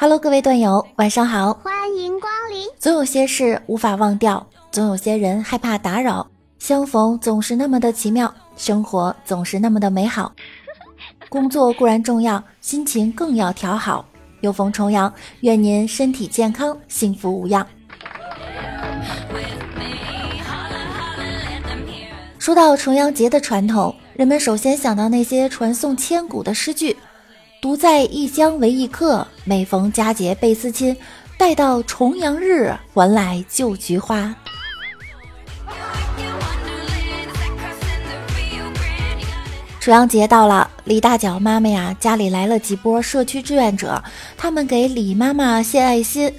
Hello，各位段友，晚上好，欢迎光临。总有些事无法忘掉，总有些人害怕打扰，相逢总是那么的奇妙，生活总是那么的美好。工作固然重要，心情更要调好。又逢重阳，愿您身体健康，幸福无恙。说到重阳节的传统，人们首先想到那些传颂千古的诗句。独在异乡为异客，每逢佳节倍思亲。待到重阳日，还来就菊花。重阳节到了，李大脚妈妈呀，家里来了几波社区志愿者，他们给李妈妈献爱心。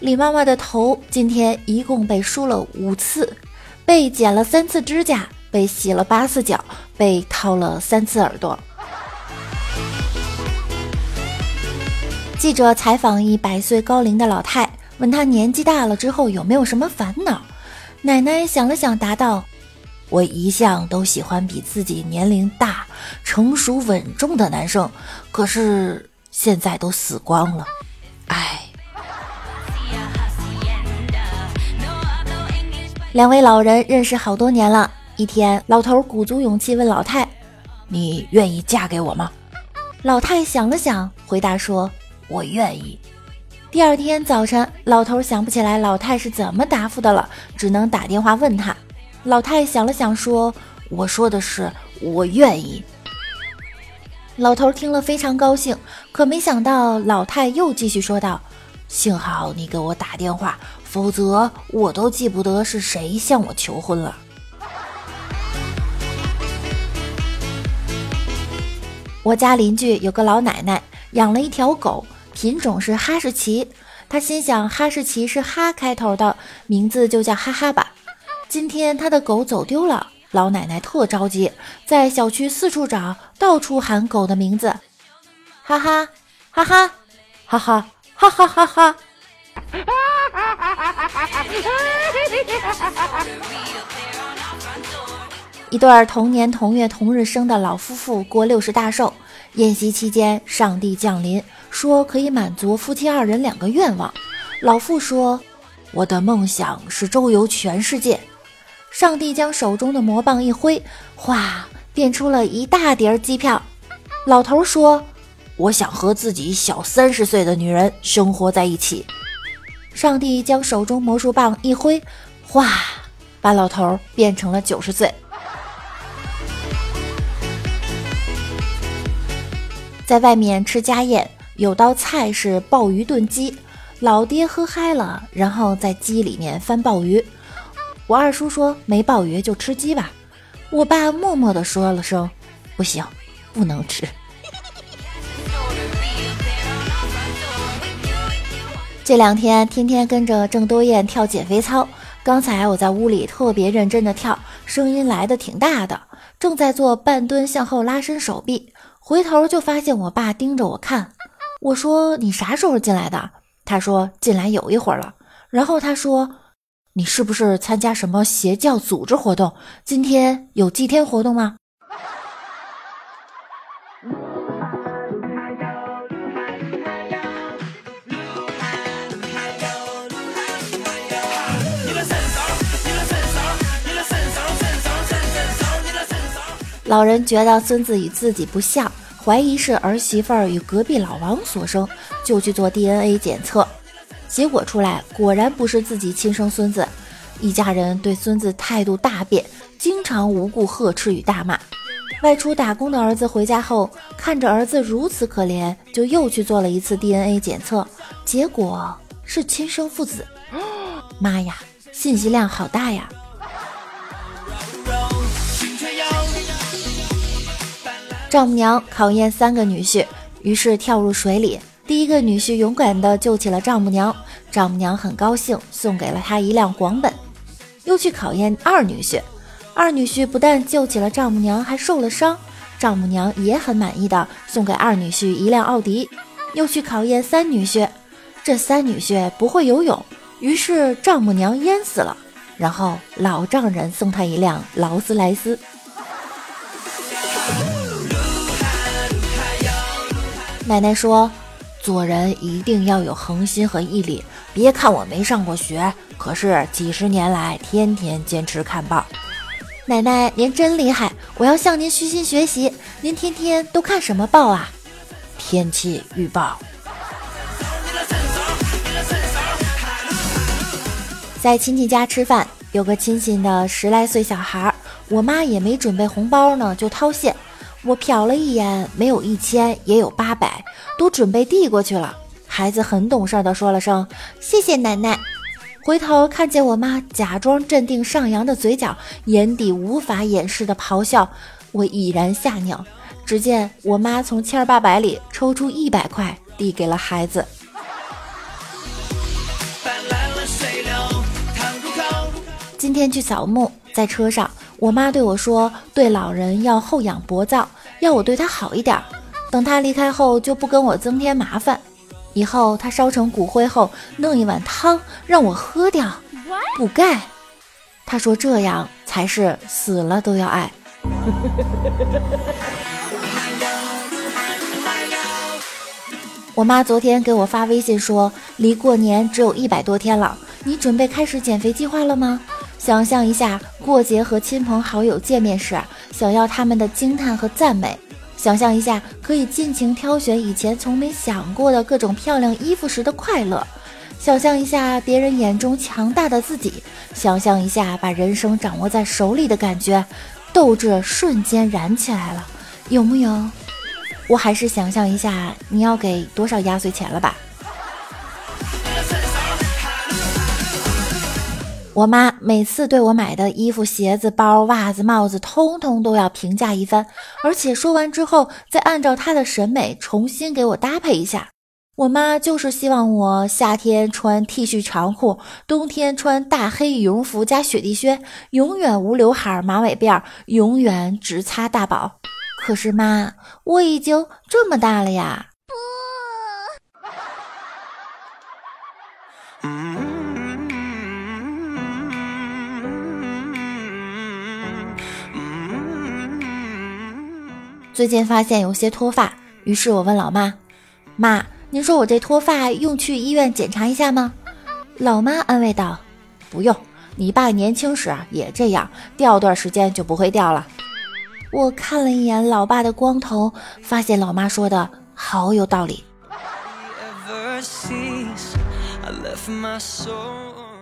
李妈妈的头今天一共被梳了五次，被剪了三次指甲，被洗了八次脚，被掏了三次耳朵。记者采访一百岁高龄的老太，问她年纪大了之后有没有什么烦恼。奶奶想了想，答道：“我一向都喜欢比自己年龄大、成熟稳重的男生，可是现在都死光了，唉。”两位老人认识好多年了。一天，老头鼓足勇气问老太：“你愿意嫁给我吗？”老太想了想，回答说。我愿意。第二天早晨，老头想不起来老太是怎么答复的了，只能打电话问他。老太想了想，说：“我说的是我愿意。”老头听了非常高兴，可没想到老太又继续说道：“幸好你给我打电话，否则我都记不得是谁向我求婚了。”我家邻居有个老奶奶养了一条狗。品种是哈士奇。他心想，哈士奇是哈开头的，名字就叫哈哈吧。今天他的狗走丢了，老奶奶特着急，在小区四处找，到处喊狗的名字，哈哈，哈哈，哈哈，哈哈哈哈。一对同年同月同日生的老夫妇过六十大寿，宴席期间，上帝降临。说可以满足夫妻二人两个愿望。老妇说：“我的梦想是周游全世界。”上帝将手中的魔棒一挥，哗，变出了一大叠机票。老头说：“我想和自己小三十岁的女人生活在一起。”上帝将手中魔术棒一挥，哗，把老头变成了九十岁。在外面吃家宴。有道菜是鲍鱼炖鸡，老爹喝嗨了，然后在鸡里面翻鲍鱼。我二叔说没鲍鱼就吃鸡吧，我爸默默地说了声不行，不能吃。这两天天天跟着郑多燕跳减肥操，刚才我在屋里特别认真的跳，声音来的挺大的，正在做半蹲向后拉伸手臂，回头就发现我爸盯着我看。我说你啥时候进来的？他说进来有一会儿了。然后他说，你是不是参加什么邪教组织活动？今天有祭天活动吗？老人觉得孙子与自己不像。怀疑是儿媳妇儿与隔壁老王所生，就去做 DNA 检测，结果出来果然不是自己亲生孙子。一家人对孙子态度大变，经常无故呵斥与大骂。外出打工的儿子回家后，看着儿子如此可怜，就又去做了一次 DNA 检测，结果是亲生父子。妈呀，信息量好大呀！丈母娘考验三个女婿，于是跳入水里。第一个女婿勇敢地救起了丈母娘，丈母娘很高兴，送给了他一辆广本。又去考验二女婿，二女婿不但救起了丈母娘，还受了伤，丈母娘也很满意的送给二女婿一辆奥迪。又去考验三女婿，这三女婿不会游泳，于是丈母娘淹死了，然后老丈人送他一辆劳斯莱斯。奶奶说：“做人一定要有恒心和毅力。别看我没上过学，可是几十年来天天坚持看报。奶奶，您真厉害！我要向您虚心学习。您天天都看什么报啊？天气预报。在亲戚家吃饭，有个亲戚的十来岁小孩，我妈也没准备红包呢，就掏现。我瞟了一眼，没有一千，也有八百，都准备递过去了。孩子很懂事的说了声谢谢奶奶，回头看见我妈假装镇定上扬的嘴角，眼底无法掩饰的咆哮，我已然吓尿。只见我妈从千儿八百里抽出一百块，递给了孩子。今天去扫墓，在车上，我妈对我说：“对老人要厚养薄葬，要我对他好一点。等他离开后，就不跟我增添麻烦。以后他烧成骨灰后，弄一碗汤让我喝掉，补钙。他说这样才是死了都要爱。”我妈昨天给我发微信说，离过年只有一百多天了，你准备开始减肥计划了吗？想象一下，过节和亲朋好友见面时，想要他们的惊叹和赞美；想象一下，可以尽情挑选以前从没想过的各种漂亮衣服时的快乐；想象一下别人眼中强大的自己；想象一下把人生掌握在手里的感觉，斗志瞬间燃起来了，有木有？我还是想象一下，你要给多少压岁钱了吧？我妈每次对我买的衣服、鞋子、包、袜子、帽子，通通都要评价一番，而且说完之后再按照她的审美重新给我搭配一下。我妈就是希望我夏天穿 T 恤长裤，冬天穿大黑羽绒服加雪地靴，永远无刘海马尾辫，永远只擦大宝。可是妈，我已经这么大了呀。最近发现有些脱发，于是我问老妈：“妈，您说我这脱发用去医院检查一下吗？”老妈安慰道：“不用，你爸年轻时也这样，掉段时间就不会掉了。”我看了一眼老爸的光头，发现老妈说的好有道理。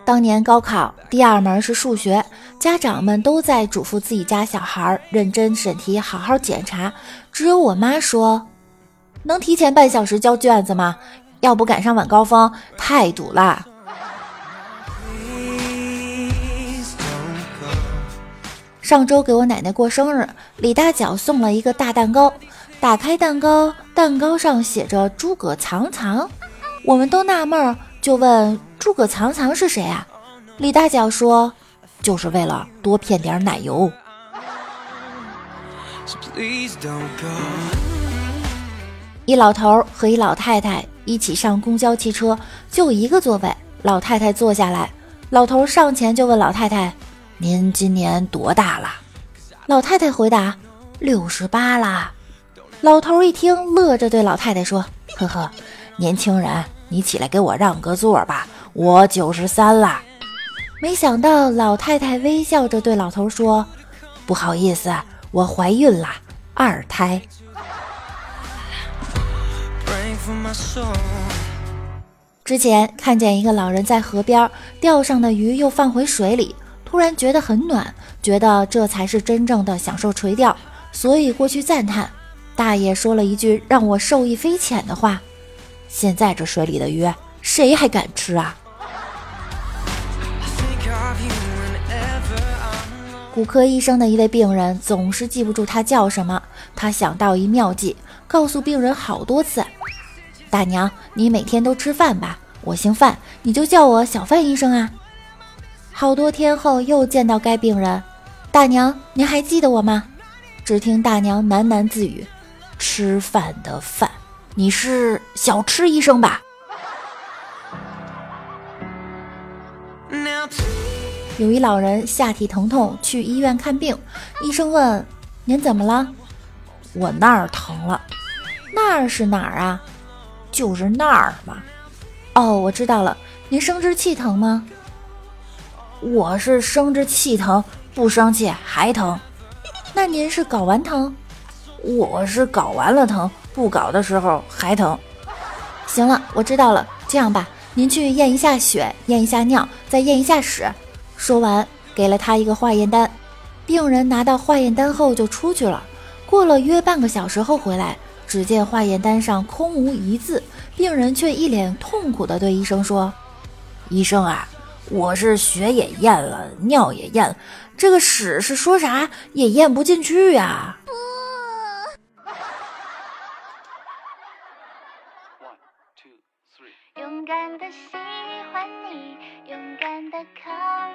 当年高考第二门是数学，家长们都在嘱咐自己家小孩认真审题，好好检查。只有我妈说：“能提前半小时交卷子吗？要不赶上晚高峰太堵了。”上周给我奶奶过生日，李大脚送了一个大蛋糕。打开蛋糕，蛋糕上写着“诸葛藏藏”，我们都纳闷儿。就问诸葛藏藏是谁啊？李大脚说，就是为了多骗点奶油。一老头和一老太太一起上公交汽车，就一个座位。老太太坐下来，老头上前就问老太太：“您今年多大了？”老太太回答：“六十八啦。”老头一听，乐着对老太太说：“呵呵，年轻人。”你起来给我让个座吧，我九十三了。没想到老太太微笑着对老头说：“不好意思，我怀孕了，二胎。”之前看见一个老人在河边钓上的鱼又放回水里，突然觉得很暖，觉得这才是真正的享受垂钓，所以过去赞叹。大爷说了一句让我受益匪浅的话。现在这水里的鱼，谁还敢吃啊？骨科医生的一位病人总是记不住他叫什么，他想到一妙计，告诉病人好多次：“大娘，你每天都吃饭吧？我姓范，你就叫我小范医生啊。”好多天后又见到该病人，大娘，您还记得我吗？只听大娘喃喃自语：“吃饭的饭。”你是小吃医生吧？有一老人下体疼痛去医院看病，医生问：“您怎么了？”我那儿疼了。那儿是哪儿啊？就是那儿嘛。哦，我知道了，您生殖器疼吗？我是生殖器疼，不生气还疼。那您是睾丸疼？我是睾完了疼，不睾的时候还疼。行了，我知道了。这样吧，您去验一下血，验一下尿，再验一下屎。说完，给了他一个化验单。病人拿到化验单后就出去了。过了约半个小时后回来，只见化验单上空无一字，病人却一脸痛苦地对医生说：“医生啊，我是血也验了，尿也验了，这个屎是说啥也验不进去呀。”的靠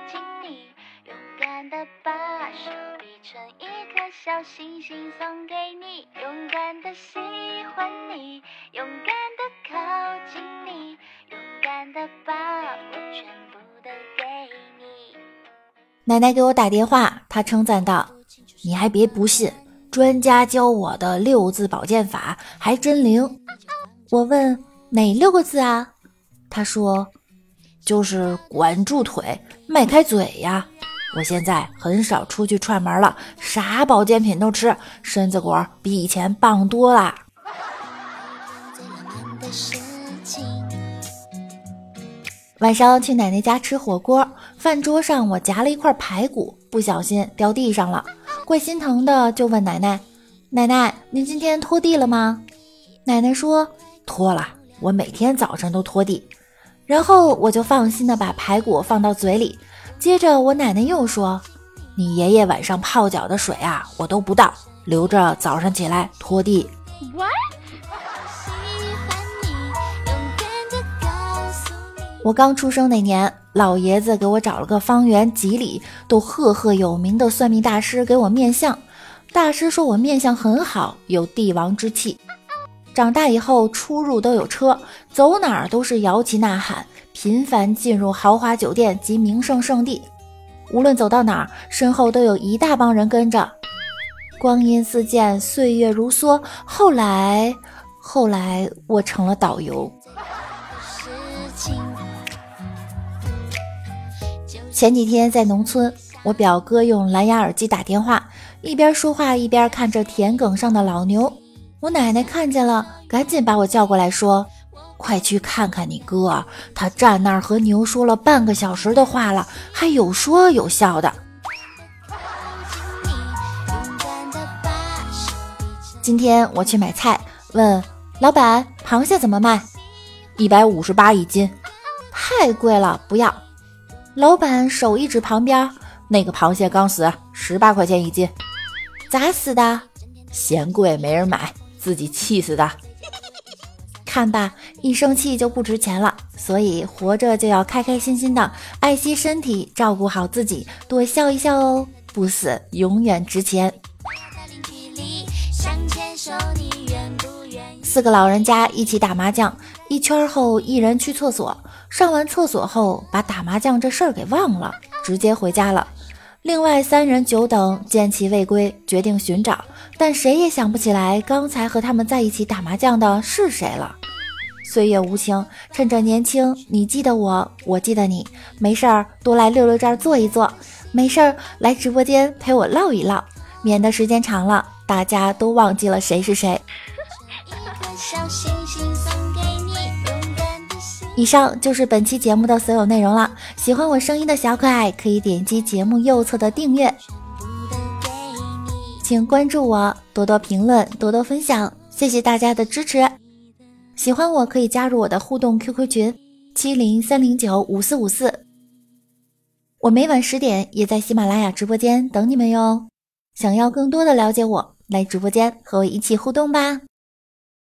近你，勇敢的把手比成一颗小星星送给你。勇敢的喜欢你，勇敢的靠近你，勇敢的把我全部都给你。奶奶给我打电话，她称赞道：“你还别不信，专家教我的六字保健法还真灵。”我问哪六个字啊？他说：“就是管住腿，迈开嘴呀！我现在很少出去串门了，啥保健品都吃，身子骨比以前棒多啦。”晚上去奶奶家吃火锅，饭桌上我夹了一块排骨，不小心掉地上了，怪心疼的，就问奶奶：“奶奶，您今天拖地了吗？”奶奶说：“拖了，我每天早晨都拖地。”然后我就放心的把排骨放到嘴里，接着我奶奶又说：“你爷爷晚上泡脚的水啊，我都不倒，留着早上起来拖地。”我刚出生那年，老爷子给我找了个方圆几里都赫赫有名的算命大师给我面相，大师说我面相很好，有帝王之气。长大以后，出入都有车，走哪儿都是摇旗呐喊，频繁进入豪华酒店及名胜圣地。无论走到哪儿，身后都有一大帮人跟着。光阴似箭，岁月如梭。后来，后来我成了导游。前几天在农村，我表哥用蓝牙耳机打电话，一边说话一边看着田埂上的老牛。我奶奶看见了，赶紧把我叫过来，说：“快去看看你哥，他站那儿和牛说了半个小时的话了，还有说有笑的。”今天我去买菜，问老板螃蟹怎么卖？一百五十八一斤，太贵了，不要。老板手一指旁边，那个螃蟹刚死，十八块钱一斤，咋死的？嫌贵没人买。自己气死的，看吧，一生气就不值钱了。所以活着就要开开心心的，爱惜身体，照顾好自己，多笑一笑哦，不死永远值钱。四个老人家一起打麻将，一圈后一人去厕所，上完厕所后把打麻将这事儿给忘了，直接回家了。另外三人久等，见其未归，决定寻找，但谁也想不起来刚才和他们在一起打麻将的是谁了。岁月无情，趁着年轻，你记得我，我记得你，没事儿多来六六这儿坐一坐，没事儿来直播间陪我唠一唠，免得时间长了大家都忘记了谁是谁。以上就是本期节目的所有内容了。喜欢我声音的小可爱，可以点击节目右侧的订阅，请关注我，多多评论，多多分享，谢谢大家的支持。喜欢我可以加入我的互动 QQ 群七零三零九五四五四，我每晚十点也在喜马拉雅直播间等你们哟。想要更多的了解我，来直播间和我一起互动吧。